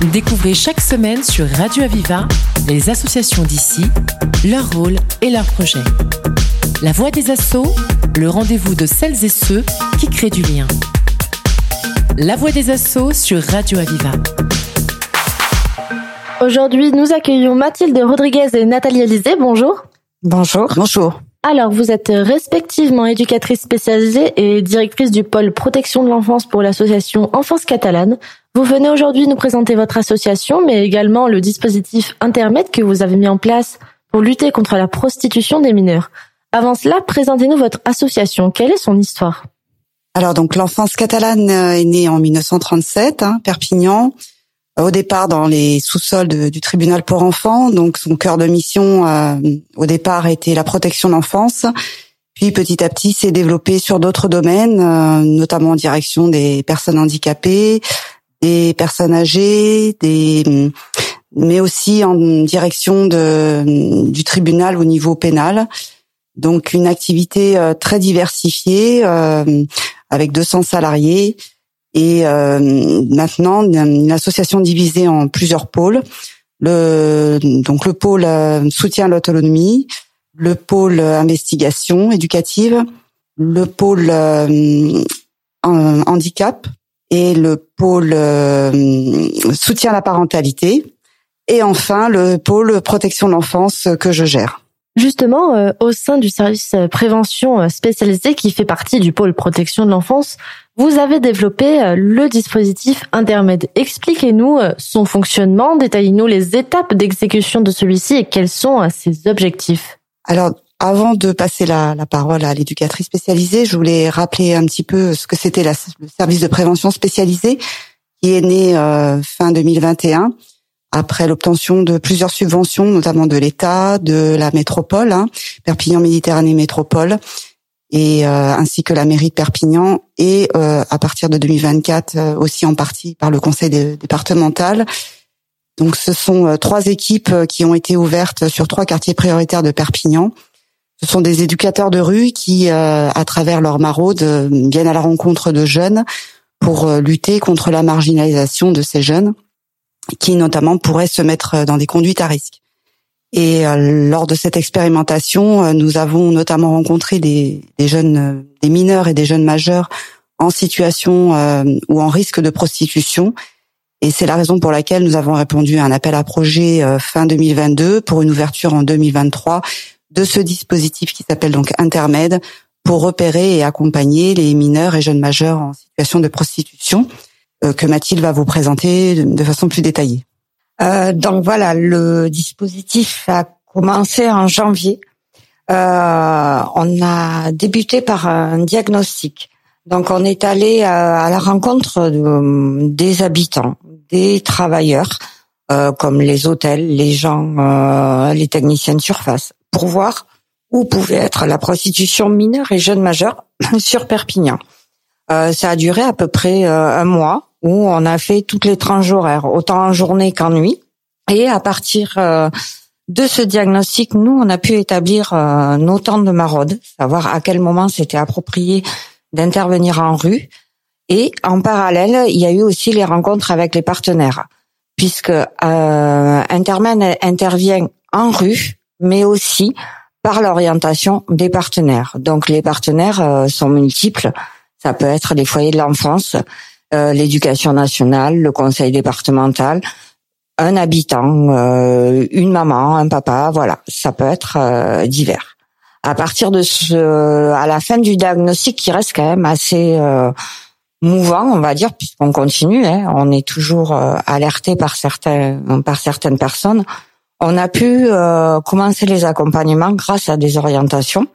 Découvrez chaque semaine sur Radio Aviva les associations d'ici, leur rôle et leurs projets. La voix des assauts, le rendez-vous de celles et ceux qui créent du lien. La voix des assauts sur Radio Aviva. Aujourd'hui, nous accueillons Mathilde Rodriguez et Nathalie Alizé. Bonjour. Bonjour. Bonjour. Alors, vous êtes respectivement éducatrice spécialisée et directrice du pôle protection de l'enfance pour l'association Enfance Catalane. Vous venez aujourd'hui nous présenter votre association, mais également le dispositif Intermed que vous avez mis en place pour lutter contre la prostitution des mineurs. Avant cela, présentez-nous votre association. Quelle est son histoire? Alors donc l'Enfance Catalane est née en 1937, hein, Perpignan au départ dans les sous-sols du tribunal pour enfants. Donc son cœur de mission euh, au départ était la protection de l'enfance. Puis petit à petit s'est développé sur d'autres domaines, euh, notamment en direction des personnes handicapées, des personnes âgées, des mais aussi en direction du tribunal au niveau pénal. Donc une activité euh, très diversifiée avec 200 salariés et euh, maintenant une association divisée en plusieurs pôles. Le donc le pôle euh, soutien à l'autonomie, le pôle investigation éducative, le pôle euh, handicap et le pôle soutien à la parentalité et enfin le pôle protection de l'enfance que je gère. Justement, au sein du service prévention spécialisé qui fait partie du pôle protection de l'enfance, vous avez développé euh, le dispositif intermède. Expliquez-nous euh, son fonctionnement, détaillez-nous les étapes d'exécution de celui-ci et quels sont euh, ses objectifs. Alors, avant de passer la, parole à l'éducatrice spécialisée, je voulais rappeler un petit peu ce que c'était le service de prévention spécialisé qui est né fin 2021 après l'obtention de plusieurs subventions, notamment de l'État, de la métropole, hein, Perpignan Méditerranée Métropole, et euh, ainsi que la mairie de Perpignan et euh, à partir de 2024 euh, aussi en partie par le conseil départemental. Donc ce sont trois équipes qui ont été ouvertes sur trois quartiers prioritaires de Perpignan. Ce sont des éducateurs de rue qui, à travers leur maraude, viennent à la rencontre de jeunes pour lutter contre la marginalisation de ces jeunes qui notamment pourraient se mettre dans des conduites à risque. Et euh, lors de cette expérimentation, euh, nous avons notamment rencontré des, des, jeunes, euh, des mineurs et des jeunes majeurs en situation ou en risque de prostitution. Et c'est la raison pour laquelle nous avons répondu à un appel à projet fin 2022 pour une ouverture en 2023 de ce dispositif qui s'appelle donc Intermed pour repérer et accompagner les mineurs et jeunes majeurs en situation de prostitution que Mathilde va vous présenter de façon plus détaillée. Euh, donc voilà, le dispositif a commencé en janvier. Euh, on a débuté par un diagnostic. Donc on est allé à, la rencontre des habitants, des travailleurs, euh, comme les hôtels, les gens, les techniciens de surface, pour voir où pouvait être la prostitution mineure et jeune majeure sur Perpignan. ça a duré à peu près un mois où on a fait toutes les tranches horaires, autant en journée qu'en nuit. Et à partir euh, de ce diagnostic, nous, on a pu établir euh, nos temps de maraude, savoir à quel moment c'était approprié d'intervenir en rue. Et en parallèle, il y a eu aussi les rencontres avec les partenaires, puisque euh, Intermen intervient en rue, mais aussi par l'orientation des partenaires. Donc les partenaires euh, sont multiples. Ça peut être les foyers de l'enfance, euh, l'éducation nationale, le conseil départemental, un habitant, euh, une maman, un papa, voilà, ça peut être euh, divers. À partir de ce, à la fin du diagnostic, qui reste quand même assez mouvant, on va dire, puisqu'on continue, hein, on est toujours alerté par certains, par certaines personnes. On a pu commencer les accompagnements grâce à des orientations.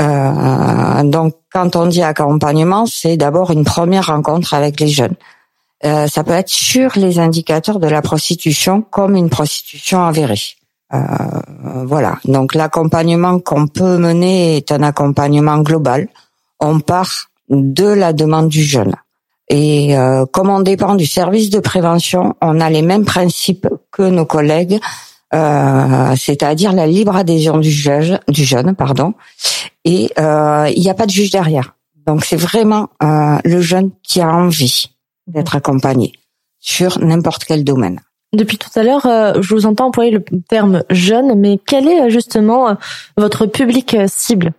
Euh, donc, quand on dit accompagnement, c'est d'abord une première rencontre avec les jeunes. Euh, ça peut être sur les indicateurs de la prostitution comme une prostitution avérée. Euh, voilà. Donc, l'accompagnement qu'on peut mener est un accompagnement global. On part de la demande du jeune. Et euh, comme on dépend du service de prévention, on a les mêmes principes que nos collègues euh, c'est-à-dire la libre adhésion du juge, du jeune, pardon, et euh, il n'y a pas de juge derrière. Donc c'est vraiment euh, le jeune qui a envie d'être accompagné. sur n'importe quel domaine. Depuis tout à l'heure, euh, je vous entends employer le terme jeune, mais quel est justement votre public cible?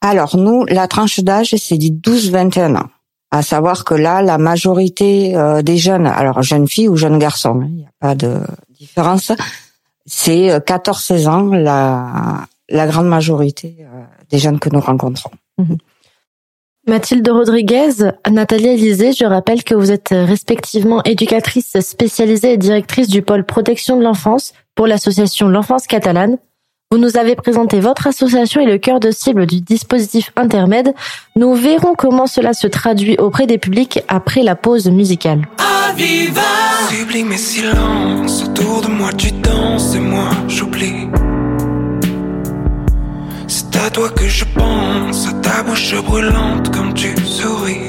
Alors nous, la tranche d'âge, c'est du 12-21 ans. À savoir que là, la majorité des jeunes, alors jeunes filles ou jeunes garçons, hein, il n'y a pas de différence, c'est 14-16 ans la, grande majorité des jeunes que nous rencontrons. Mhm. Mathilde Rodriguez, Nathalie Élysée, je rappelle que vous êtes respectivement éducatrice spécialisée et directrice du pôle protection de l'enfance pour l'association L'Enfance catalane. Vous nous avez présenté votre association et le cœur de cible du dispositif intermède. Nous verrons comment cela se traduit auprès des publics après la pause musicale. autour de moi tu danses et moi j'oublie. C'est à toi que je pense, à ta bouche brûlante comme tu souris.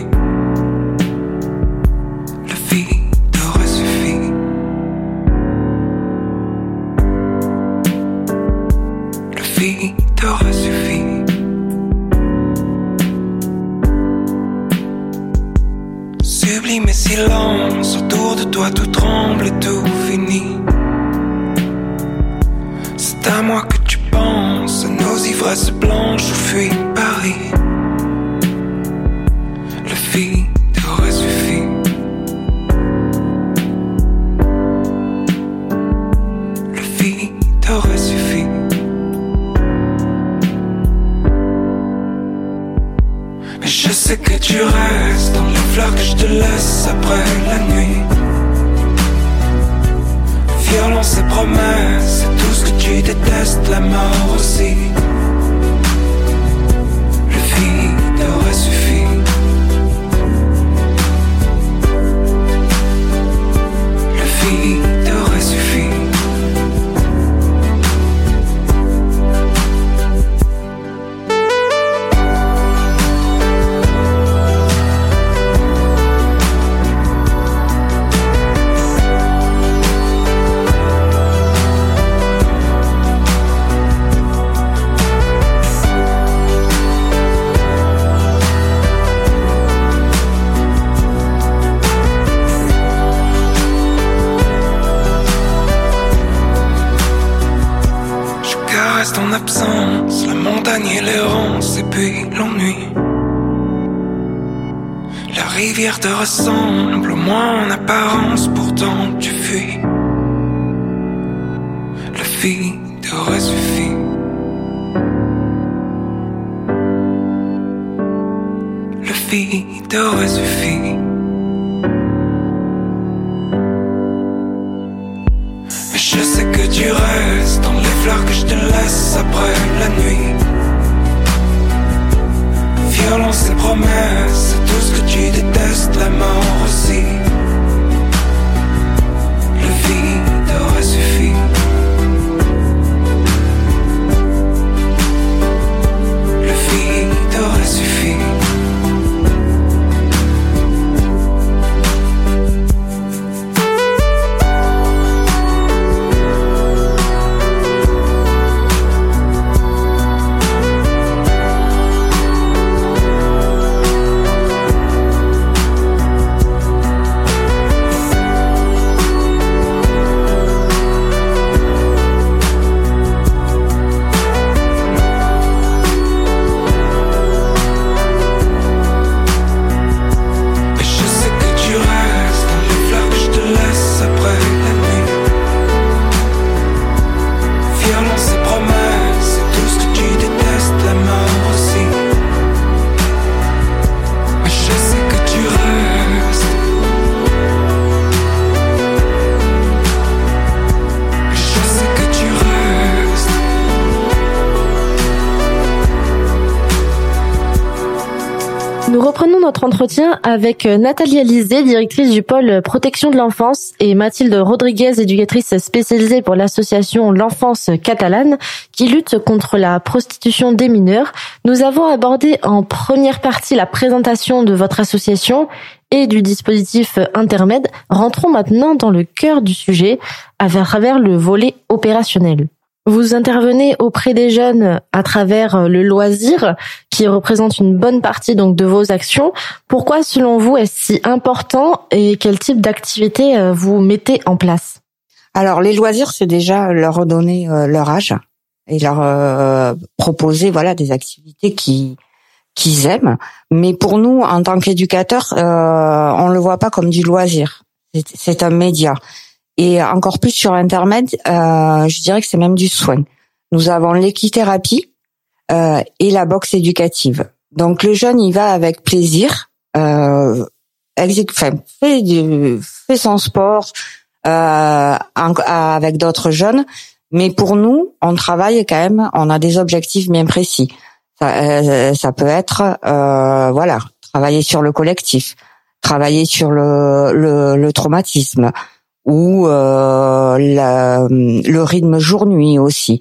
Le rivière te ressemble, au moins en apparence, pourtant tu fuis. Le vide aurait suffi. Le vide aurait suffi. Mais je sais que tu restes dans les fleurs que je te laisse après la nuit. Violence et promesses tout ce que tu détestes, la mort aussi. Le vide aurait suffi. Le vide aurait suffi. Entretien avec euh, Nathalie Alizé, directrice du pôle protection de l'enfance, et Mathilde Rodriguez, éducatrice spécialisée pour l'association L'Enfance catalane, qui lutte contre la prostitution des mineurs. Nous avons abordé en première partie la présentation de votre association et du dispositif intermède. Rentrons maintenant dans le cœur du sujet à travers le volet opérationnel. Vous intervenez auprès des jeunes à travers euh, le loisir qui représente une bonne partie donc de vos actions. Pourquoi selon vous est-ce si important et quel type d'activité euh, vous mettez en place? Alors les loisirs c'est déjà leur redonner euh, leur âge et leur proposer voilà des activités qui qu'ils aiment. Mais pour nous, en tant qu'éducateurs, euh, on le voit pas comme du loisir. C'est un média. Et encore plus sur Internet, euh, je dirais que c'est même du soin. Nous avons l'équithérapie euh, et la boxe éducative. Donc le jeune, il va avec plaisir, euh, fait, du, fait son sport euh, avec d'autres jeunes. Mais pour nous, on travaille quand même, on a des objectifs bien précis. Ça, euh, ça peut être, euh, voilà, travailler sur le collectif, travailler sur le, le, le traumatisme ou euh, le rythme jour-nuit aussi.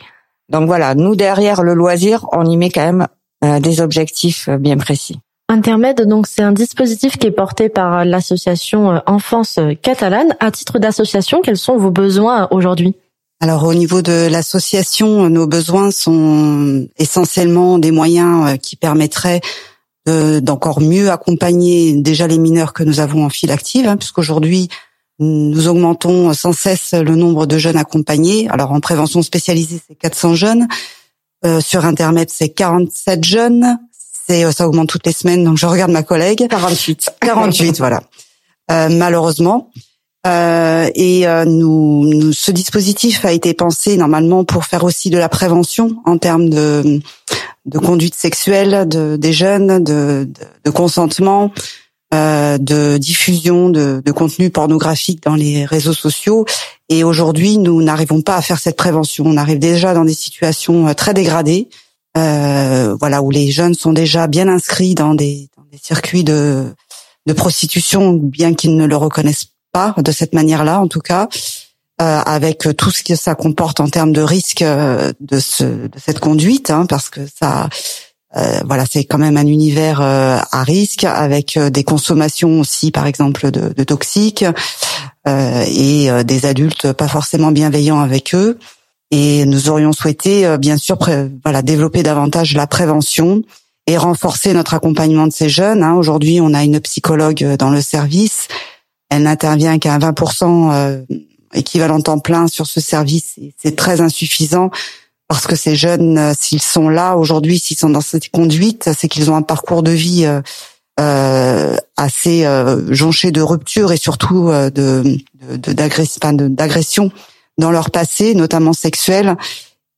Donc voilà, nous derrière le loisir, on y met quand même euh, des objectifs bien précis. Intermède, donc c'est un dispositif qui est porté par l'association Enfance catalane. À titre d'association, quels sont vos besoins aujourd'hui? Alors au niveau de l'association, nos besoins sont essentiellement des moyens euh, qui permettraient d'encore mieux accompagner déjà les mineurs que nous avons en file active, hein, puisqu'aujourd'hui nous augmentons sans cesse le nombre de jeunes accompagnés. Alors en prévention spécialisée, c'est 400 jeunes. Euh, sur Internet, c'est 47 jeunes. C'est euh, ça augmente toutes les semaines, donc je regarde ma collègue. 48. 48, voilà. Euh, malheureusement. Euh, et euh, nous, ce dispositif a été pensé normalement pour faire aussi de la prévention en termes de, de conduite sexuelle de, des jeunes, de, de, consentement, euh, de diffusion de, de contenu pornographique dans les réseaux sociaux. Et aujourd'hui, nous n'arrivons pas à faire cette prévention. On arrive déjà dans des situations euh, très dégradées, euh, voilà, où les jeunes sont déjà bien inscrits dans des, dans des circuits de, de prostitution, bien qu'ils ne le reconnaissent pas de cette manière-là, en tout cas, euh, avec tout ce que ça comporte en termes de risque euh, de, ce, de cette conduite, hein, parce que ça, euh, voilà, c'est quand même un univers euh, à risque, avec euh, des consommations aussi, par exemple, de, de toxiques et des adultes pas forcément bienveillants avec eux. Et nous aurions souhaité, bien sûr, voilà, développer davantage la prévention et renforcer notre accompagnement de ces jeunes. Hein. Aujourd'hui, on a une psychologue dans le service elle n'intervient qu'à 20% euh, équivalent temps plein sur ce service. C'est très insuffisant parce que ces jeunes, euh, s'ils sont là aujourd'hui, s'ils sont dans cette conduite, c'est qu'ils ont un parcours de vie euh, assez jonché de ruptures et surtout de d'agression dans leur passé, notamment sexuel.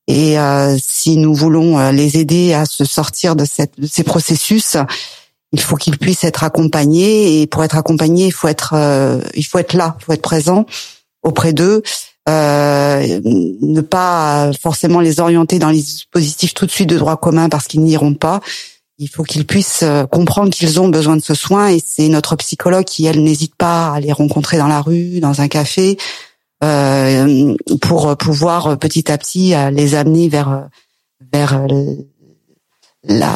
Et si nous voulons les aider à se sortir de, cette, de ces processus, il faut qu'ils puissent être accompagnés et pour être accompagnés, il faut être euh, il faut être là, il faut être présent auprès d'eux, euh, ne pas forcément les orienter dans les dispositifs tout de suite de droit commun parce qu'ils n'iront pas. Il faut qu'ils puissent euh, comprendre qu'ils ont besoin de ce soin et c'est notre psychologue qui elle n'hésite pas à les rencontrer dans la rue, dans un café, euh, pour pouvoir petit à petit les amener vers vers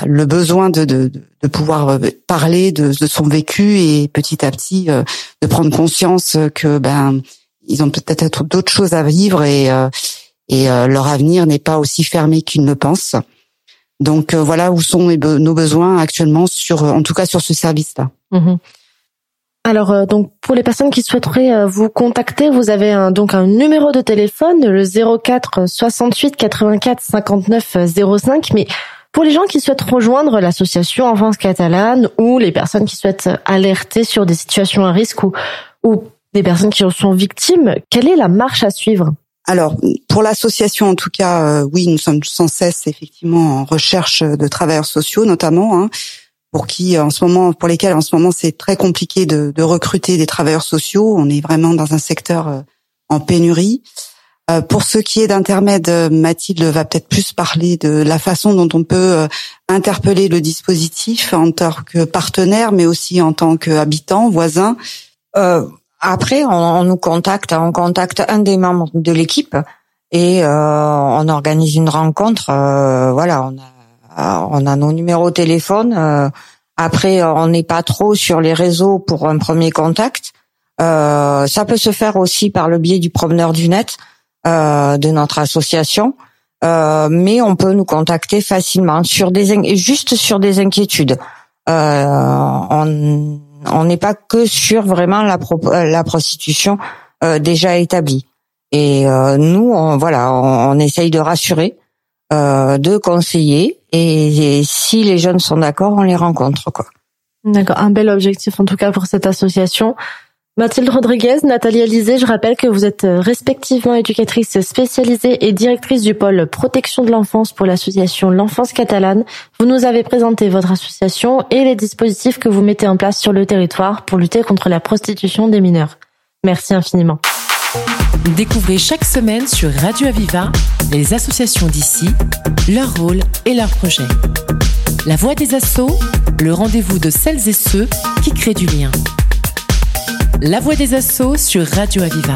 le besoin de, de, de, pouvoir euh, parler de, de, son vécu et petit à petit euh, de prendre conscience que ben ils ont peut-être d'autres choses à vivre et euh, et leur avenir n'est pas aussi fermé qu'ils ne pensent. Donc voilà où sont nos besoins actuellement sur en tout cas sur ce service-là. Mhm. Alors donc pour les personnes qui souhaiteraient vous contacter, vous avez un, donc un numéro de téléphone le 04 68 84 59 05 mais pour les gens qui souhaitent rejoindre l'association Enfance catalane ou les personnes qui souhaitent alerter sur des situations à risque ou, ou des personnes qui en sont victimes, quelle est la marche à suivre? Alors, pour l'association, en tout cas, euh, oui, nous sommes sans cesse effectivement en recherche de travailleurs sociaux, notamment, hein, pour qui, en ce moment, pour lesquels en ce moment c'est très compliqué de, de, recruter des travailleurs sociaux. On est vraiment dans un secteur euh, en pénurie. Euh, pour ce qui est d'intermède, euh, Mathilde va peut-être plus parler de la façon dont on peut euh, interpeller le dispositif en tant que partenaire, mais aussi en tant qu'habitant, voisin. Euh, après, on, nous contacte, on contacte un des membres de l'équipe et on organise une rencontre. voilà, on a, on a nos numéros de téléphone. après, on n'est pas trop sur les réseaux pour un premier contact. ça peut se faire aussi par le biais du promeneur du net. Euh, de notre association. Euh, mais on peut nous contacter facilement sur des juste sur des inquiétudes. Euh, on n'est pas que sur vraiment la, la prostitution euh, déjà établie. Et nous, on, voilà, on, essaye de rassurer, de conseiller, et, et, si les jeunes sont d'accord, on les rencontre quoi. D'accord, un bel objectif en tout cas pour cette association. Mathilde Rodriguez, Nathalie Alizé, je rappelle que vous êtes euh, respectivement éducatrice spécialisée et directrice du pôle protection de l'enfance pour l'association L'Enfance catalane. Vous nous avez présenté votre association et les dispositifs que vous mettez en place sur le territoire pour lutter contre la prostitution des mineurs. Merci infiniment. Découvrez chaque semaine sur Radio Aviva les associations d'ici, leur rôle et leurs projets. La voix des assauts, le rendez-vous de celles et ceux qui créent du lien. La Voix des Assauts sur Radio Aviva.